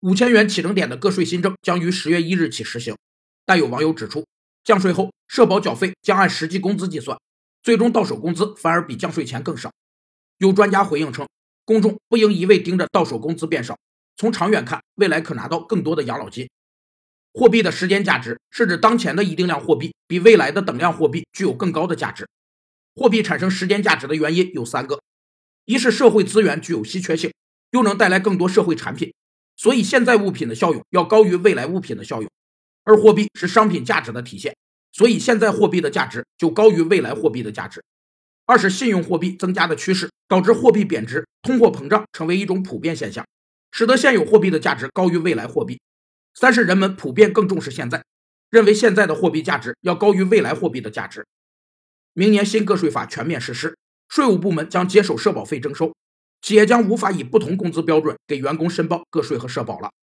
五千元起征点的个税新政将于十月一日起实行，但有网友指出，降税后社保缴费将按实际工资计算，最终到手工资反而比降税前更少。有专家回应称，公众不应一味盯着到手工资变少，从长远看，未来可拿到更多的养老金。货币的时间价值是指当前的一定量货币比未来的等量货币具有更高的价值。货币产生时间价值的原因有三个：一是社会资源具有稀缺性，又能带来更多社会产品。所以，现在物品的效用要高于未来物品的效用，而货币是商品价值的体现，所以现在货币的价值就高于未来货币的价值。二是信用货币增加的趋势导致货币贬值，通货膨胀成为一种普遍现象，使得现有货币的价值高于未来货币。三是人们普遍更重视现在，认为现在的货币价值要高于未来货币的价值。明年新个税法全面实施，税务部门将接手社保费征收。企业将无法以不同工资标准给员工申报个税和社保了。